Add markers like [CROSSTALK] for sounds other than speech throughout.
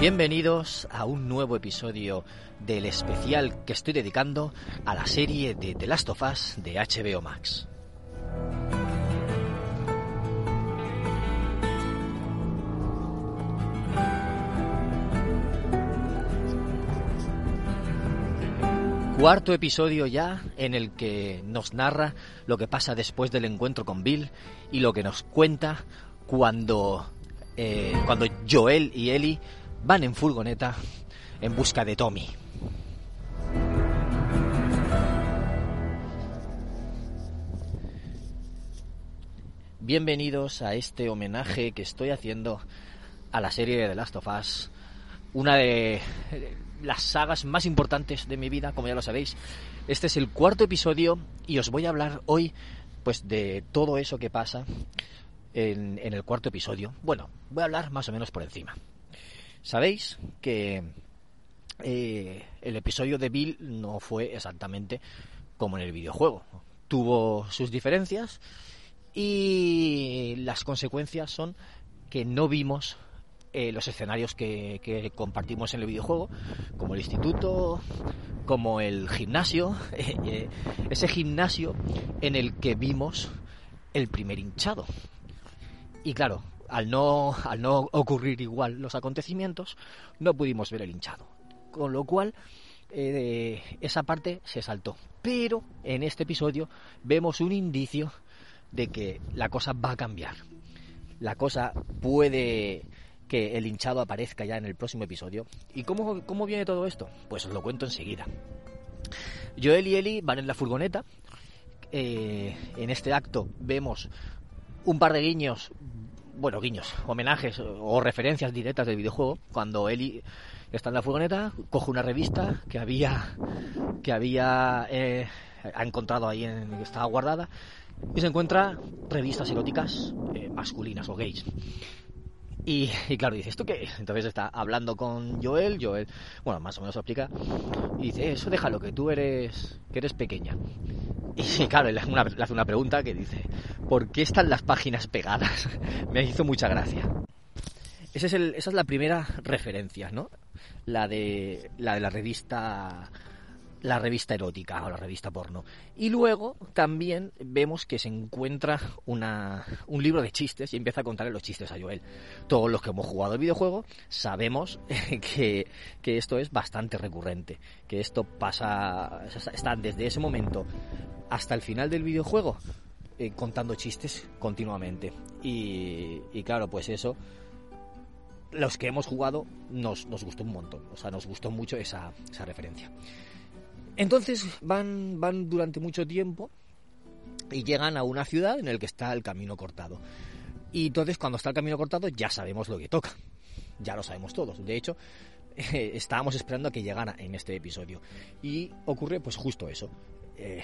Bienvenidos a un nuevo episodio del especial que estoy dedicando a la serie de The Last of Us de HBO Max. Cuarto episodio ya en el que nos narra lo que pasa después del encuentro con Bill y lo que nos cuenta cuando, eh, cuando Joel y Ellie van en furgoneta en busca de Tommy. Bienvenidos a este homenaje que estoy haciendo a la serie de The Last of Us, una de las sagas más importantes de mi vida, como ya lo sabéis. Este es el cuarto episodio y os voy a hablar hoy pues de todo eso que pasa en el cuarto episodio. Bueno, voy a hablar más o menos por encima. Sabéis que eh, el episodio de Bill no fue exactamente como en el videojuego. Tuvo sus diferencias y las consecuencias son que no vimos eh, los escenarios que, compartimos en el videojuego, como el instituto, como el gimnasio, [LAUGHS] eh, ese gimnasio en el que vimos el primer hinchado. Y claro, al no, al no ocurrir igual los acontecimientos, no pudimos ver el hinchado. Con lo cual, eh, esa parte se saltó. Pero en este episodio vemos un indicio de que la cosa va a cambiar. La cosa puede que el hinchado aparezca ya en el próximo episodio. ¿Y cómo, cómo viene todo esto? Pues os lo cuento enseguida. Joel y Ellie van en la furgoneta. Eh, en este acto vemos un par de guiños bueno, guiños, homenajes o referencias directas del videojuego. Cuando Eli está en la furgoneta, coge una revista que había que había eh, ha encontrado ahí en que estaba guardada y se encuentra revistas eróticas eh, masculinas o gays. Y, claro, dice, ¿esto qué es? Entonces está hablando con Joel, Joel, bueno, más o menos lo explica, y dice, eso déjalo, que tú eres, que eres pequeña. Y [LAUGHS] claro, le hace, una, una pregunta que dice, ¿por qué están las páginas pegadas? [LAUGHS] Me hizo mucha gracia. Ese es el, esa es la primera referencia, ¿no? La de la, de la revista la revista erótica o la revista porno. Y luego también vemos que se encuentra una, un libro de chistes y empieza a contarle los chistes a Joel. Todos los que hemos jugado el videojuego sabemos [LAUGHS] que, que esto es bastante recurrente, que esto pasa, están desde ese momento hasta el final del videojuego eh, contando chistes continuamente. Y, y, claro, pues eso, los que hemos jugado nos, nos gustó un montón, o sea, nos gustó mucho esa, esa referencia. Entonces van, van durante mucho tiempo y llegan a una ciudad en la que está el camino cortado. Y entonces cuando está el camino cortado ya sabemos lo que toca. Ya lo sabemos todos. De hecho, [LAUGHS] estábamos esperando a que llegara en este episodio. Y ocurre pues justo eso. Eh,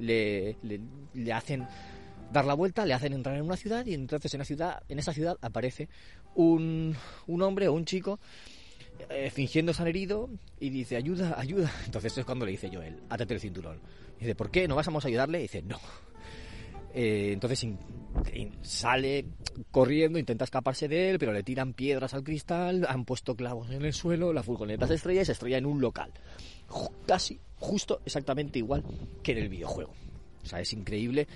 le, le, le, hacen dar la vuelta, le hacen entrar en una ciudad y entonces en, la ciudad, en esa ciudad aparece un, un hombre o un chico eh, fingiendo estar herido y dice, ayuda, ayuda. [LAUGHS] Entonces es cuando le dice Joel, átate el cinturón. Y dice, ¿por qué? ¿No vamos a ayudarle? Y dice, no. [LAUGHS] Eh, entonces sale corriendo, intenta escaparse de él, pero le tiran piedras al cristal, han puesto clavos en el suelo, la furgoneta se estrella y se estrella en un local. Casi, justo, exactamente igual que en el videojuego. O sea, es increíble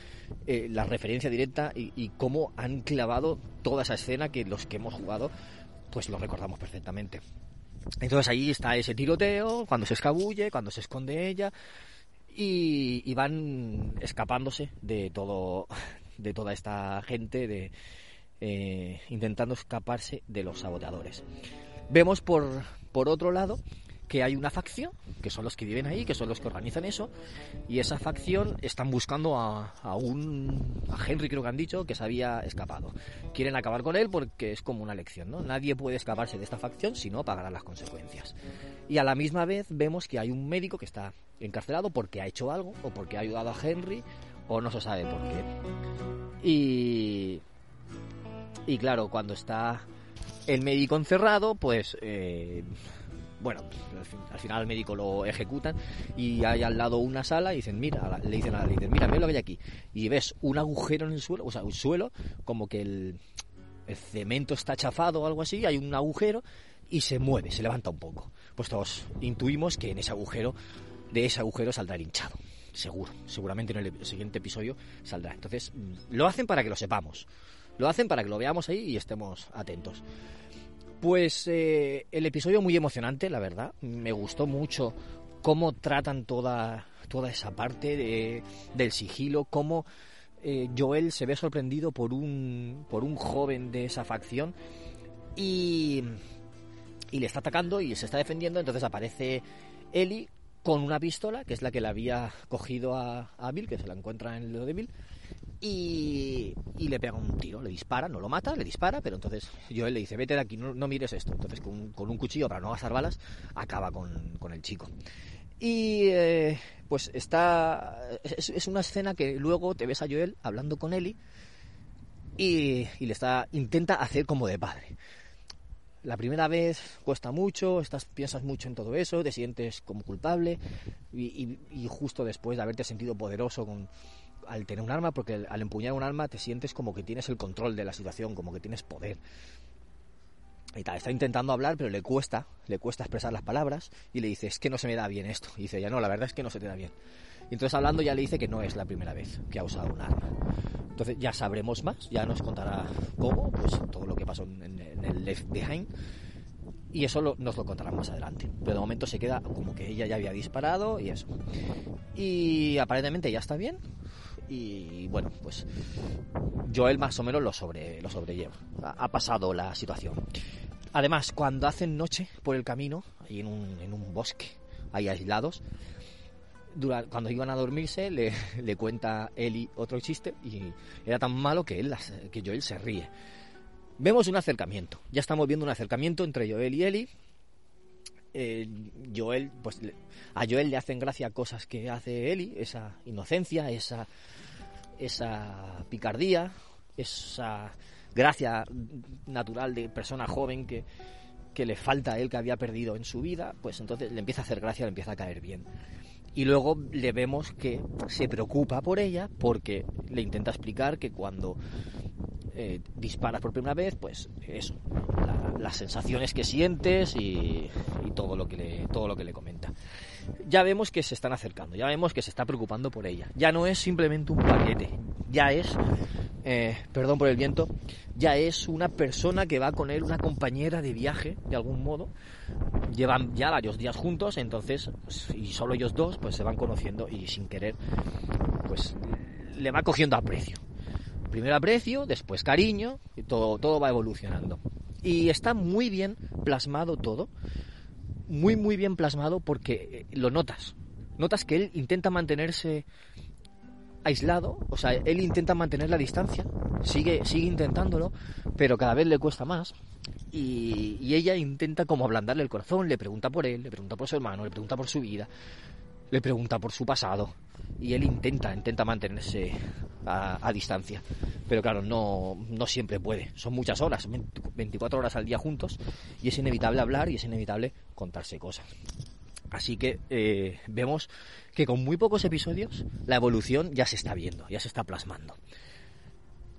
eh, la referencia directa y, cómo han clavado toda esa escena que los que hemos jugado, pues lo recordamos perfectamente. Entonces ahí está ese tiroteo, cuando se escabulle, cuando se esconde ella, y, van escapándose de todo, [LAUGHS] de toda esta gente, de eh, intentando escaparse de los saboteadores. Vemos por, por otro lado que hay una facción, que son los que viven ahí, que son los que organizan eso, y esa facción están buscando a, un a Henry, creo que han dicho, que se había escapado. Quieren acabar con él porque es como una lección, ¿no? Nadie puede escaparse de esta facción si no pagará las consecuencias. Y a la misma vez vemos que hay un médico que está encarcelado porque ha hecho algo, o porque ha ayudado a Henry, o no se sabe por qué. Y, y claro, cuando está el médico encerrado, pues eh, bueno, al final al médico lo ejecutan y hay al lado una sala y dicen, mira, le dicen a la líder, mira, ve lo que hay aquí. Y ves un agujero en el suelo, o sea, un suelo, como que el, cemento está chafado o algo así, hay un agujero y se mueve, se levanta un poco. Pues todos intuimos que en ese agujero, de ese agujero saldrá el hinchado. Seguro, seguramente en el siguiente episodio saldrá. Entonces, lo hacen para que lo sepamos. Lo hacen para que lo veamos ahí y estemos atentos. Pues eh, el episodio muy emocionante, la verdad. Me gustó mucho cómo tratan toda, toda esa parte de, del sigilo, cómo eh, Joel se ve sorprendido por un, por un joven de esa facción y, y le está atacando y se está defendiendo. Entonces aparece Ellie con una pistola, que es la que le había cogido a, a Bill, que se la encuentra en lo de Bill, y, le pega un tiro, le dispara, no lo mata, le dispara, pero entonces Joel le dice, vete de aquí, no, mires esto. Entonces con, un cuchillo para no gastar balas, acaba con, el chico. Y eh, pues está. Es, una escena que luego te ves a Joel hablando con Ellie y, le está. intenta hacer como de padre. La primera vez cuesta mucho, estás, piensas mucho en todo eso, te sientes como culpable y justo después de haberte sentido poderoso con, al tener un arma, porque al empuñar un arma te sientes como que tienes el control de la situación, como que tienes poder. Y tal, está intentando hablar, pero le cuesta, le cuesta expresar las palabras y le dice, es que no se me da bien esto. Y dice, ya no, la verdad es que no se te da bien. Y entonces hablando ya le dice que no es la primera vez que ha usado un arma. Entonces ya sabremos más, ya nos contará cómo, pues todo lo que pasó en, el Left Behind. Y eso nos lo contará más adelante. Pero de momento se queda como que ella ya había disparado y eso. Y aparentemente ya está bien y bueno, pues Joel más o menos lo, sobre, lo sobrelleva. Ha, pasado la situación. Además, cuando hacen noche por el camino, ahí en un, en un bosque, ahí aislados, cuando iban a dormirse le, [LAUGHS] le cuenta Eli otro chiste y era tan malo que, él, que Joel se ríe. Vemos un acercamiento, ya estamos viendo un acercamiento entre Joel y Eli. Eh, Joel, pues a Joel le hacen gracia cosas que hace Eli, esa inocencia, esa esa picardía, esa gracia natural de persona joven que, que le falta a él que había perdido en su vida, pues entonces le empieza a hacer gracia, le empieza a caer bien. Y luego le vemos que se preocupa por ella porque le intenta explicar que cuando eh, disparas por primera vez, pues eso, las sensaciones que sientes y, todo lo que le, todo lo que le comenta ya vemos que se están acercando, ya vemos que se está preocupando por ella. Ya no es simplemente un paquete, ya es, eh, perdón por el viento, ya es una persona que va con él, una compañera de viaje, de algún modo. Llevan ya varios días juntos, entonces, y solo ellos dos, pues se van conociendo y sin querer, pues le va cogiendo aprecio. Primero aprecio, después cariño, y todo, todo va evolucionando. Y está muy bien plasmado todo muy muy bien plasmado porque eh, lo notas. Notas que él intenta mantenerse aislado, o sea, él intenta mantener la distancia, sigue, sigue intentándolo, pero cada vez le cuesta más. Y, y, ella intenta como ablandarle el corazón, le pregunta por él, le pregunta por su hermano, le pregunta por su vida, le pregunta por su pasado. Y él intenta, intenta mantenerse a, distancia. Pero claro, no, no siempre puede. Son muchas horas, 24 horas al día juntos, y es inevitable hablar y es inevitable contarse cosas. Así que eh, vemos que con muy pocos episodios la evolución ya se está viendo, ya se está plasmando.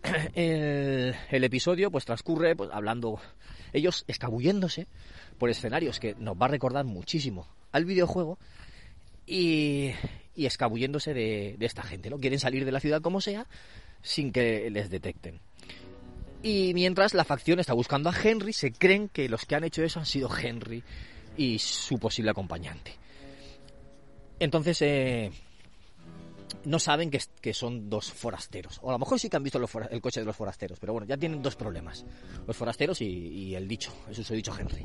[CLEARS THROAT] El, episodio pues transcurre pues, hablando, ellos escabulléndose por escenarios que nos va a recordar muchísimo al videojuego y, y escabulléndose de, esta gente, ¿no? Quieren salir de la ciudad como sea sin que les detecten. Y mientras la facción está buscando a Henry, se creen que los que han hecho eso han sido Henry y su posible acompañante. Entonces, eh, no saben que, son dos forasteros. O a lo mejor sí que han visto el coche de los forasteros, pero bueno, ya tienen dos problemas. Los forasteros y, el dicho, el dicho Henry.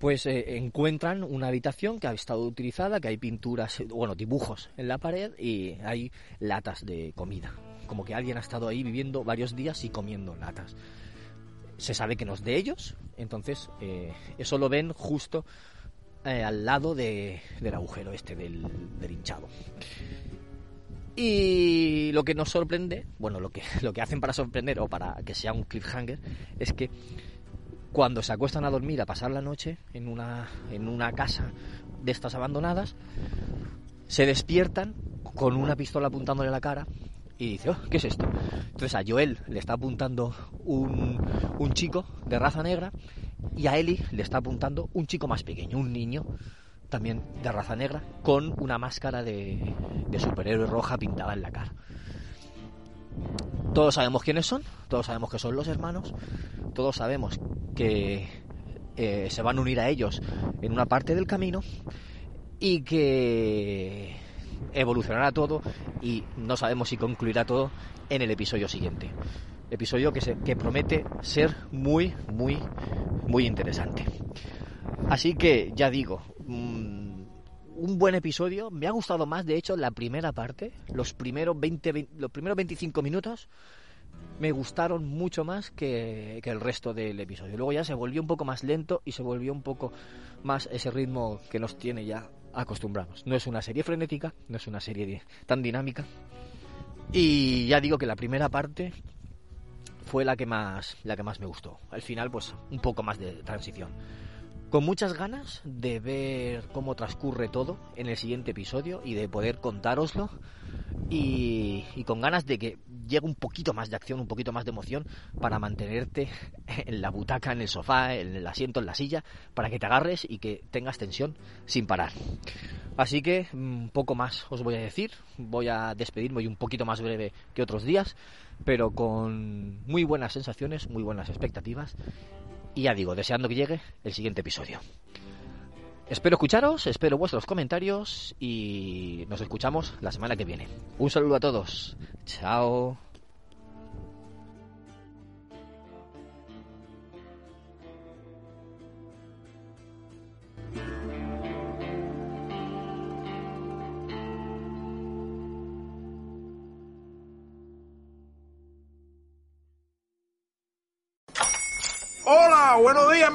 Pues eh, encuentran una habitación que ha estado utilizada, que hay pinturas, bueno, dibujos en la pared y hay latas de comida. Como que alguien ha estado ahí viviendo varios días y comiendo latas. Se sabe que no es de ellos, entonces eh, eso lo ven justo eh, al lado del agujero este, del, del hinchado. Y lo que nos sorprende, bueno, lo que, [LAUGHS] lo que hacen para sorprender o para que sea un cliffhanger, es que cuando se acuestan a dormir a pasar la noche en una, en una casa de estas abandonadas, se despiertan con una pistola apuntándole a la cara y dice, oh, ¿qué es esto? Entonces a Joel le está apuntando un, un chico de raza negra y a Ellie le está apuntando un chico más pequeño, un niño también de raza negra, con una máscara de, superhéroe roja pintada en la cara. Todos sabemos quiénes son, todos sabemos que son los hermanos, todos sabemos que eh, se van a unir a ellos en una parte del camino y que evolucionará todo y no sabemos si concluirá todo en el episodio siguiente. Episodio que, se, promete ser muy, muy, muy interesante. Así que ya digo, mm, un buen episodio. Me ha gustado más, de hecho, la primera parte, los primeros 20, los primeros 25 minutos me gustaron mucho más que, el resto del episodio. Luego ya se volvió un poco más lento y se volvió un poco más ese ritmo que nos tiene ya acostumbrados. No es una serie frenética, no es una serie tan dinámica. Y ya digo que la primera parte fue la que más la que más me gustó. Al final pues un poco más de transición con muchas ganas de ver cómo transcurre todo en el siguiente episodio y de poder contároslo y, con ganas de que llegue un poquito más de acción, un poquito más de emoción para mantenerte en la butaca, en el sofá, en el asiento, en la silla, para que te agarres y que tengas tensión sin parar. Así que mm, poco más os voy a decir, voy a despedirme y un poquito más breve que otros días, pero con muy buenas sensaciones, muy buenas expectativas y ya digo, deseando que llegue el siguiente episodio. Espero escucharos, espero vuestros comentarios y nos escuchamos la semana que viene. Un saludo a todos. Chao.